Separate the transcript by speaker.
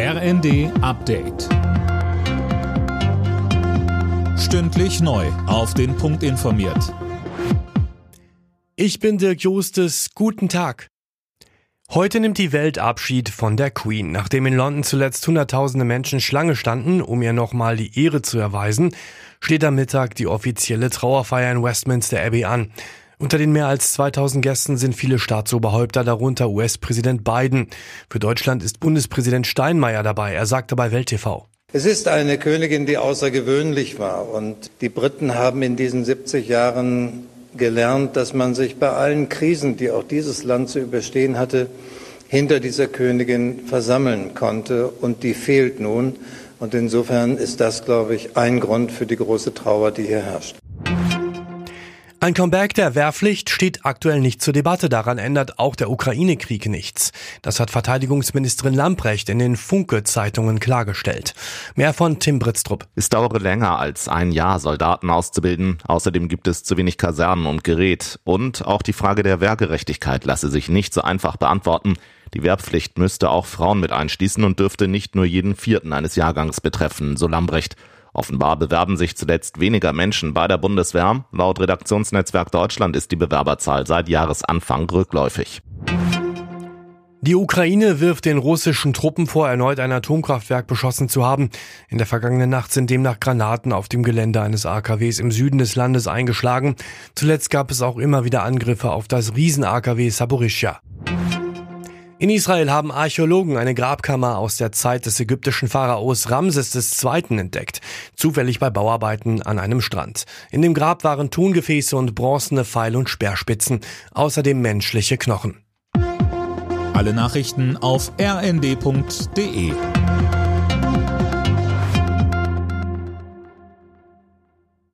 Speaker 1: RND Update. Stündlich neu. Auf den Punkt informiert.
Speaker 2: Ich bin Dirk Jostes. Guten Tag. Heute nimmt die Welt Abschied von der Queen. Nachdem in London zuletzt Hunderttausende Menschen Schlange standen, um ihr nochmal die Ehre zu erweisen, steht am Mittag die offizielle Trauerfeier in Westminster Abbey an. Unter den mehr als 2000 Gästen sind viele Staatsoberhäupter, darunter US-Präsident Biden. Für Deutschland ist Bundespräsident Steinmeier dabei. Er sagte bei Welt TV.
Speaker 3: Es ist eine Königin, die außergewöhnlich war. Und die Briten haben in diesen 70 Jahren gelernt, dass man sich bei allen Krisen, die auch dieses Land zu überstehen hatte, hinter dieser Königin versammeln konnte. Und die fehlt nun. Und insofern ist das, glaube ich, ein Grund für die große Trauer, die hier herrscht.
Speaker 2: Ein Comeback der Wehrpflicht steht aktuell nicht zur Debatte. Daran ändert auch der Ukraine-Krieg nichts. Das hat Verteidigungsministerin Lamprecht in den Funke-Zeitungen klargestellt. Mehr von Tim Britztrup.
Speaker 4: Es dauere länger als ein Jahr, Soldaten auszubilden. Außerdem gibt es zu wenig Kasernen und Gerät. Und auch die Frage der Wehrgerechtigkeit lasse sich nicht so einfach beantworten. Die Wehrpflicht müsste auch Frauen mit einschließen und dürfte nicht nur jeden Vierten eines Jahrgangs betreffen, so Lambrecht. Offenbar bewerben sich zuletzt weniger Menschen bei der Bundeswehr. Laut Redaktionsnetzwerk Deutschland ist die Bewerberzahl seit Jahresanfang rückläufig.
Speaker 2: Die Ukraine wirft den russischen Truppen vor, erneut ein Atomkraftwerk beschossen zu haben. In der vergangenen Nacht sind demnach Granaten auf dem Gelände eines AKWs im Süden des Landes eingeschlagen. Zuletzt gab es auch immer wieder Angriffe auf das Riesen-AKW Saporischschja. In Israel haben Archäologen eine Grabkammer aus der Zeit des ägyptischen Pharaos Ramses II. entdeckt, zufällig bei Bauarbeiten an einem Strand. In dem Grab waren Tongefäße und bronzene Pfeil- und Speerspitzen, außerdem menschliche Knochen.
Speaker 1: Alle Nachrichten auf rnd.de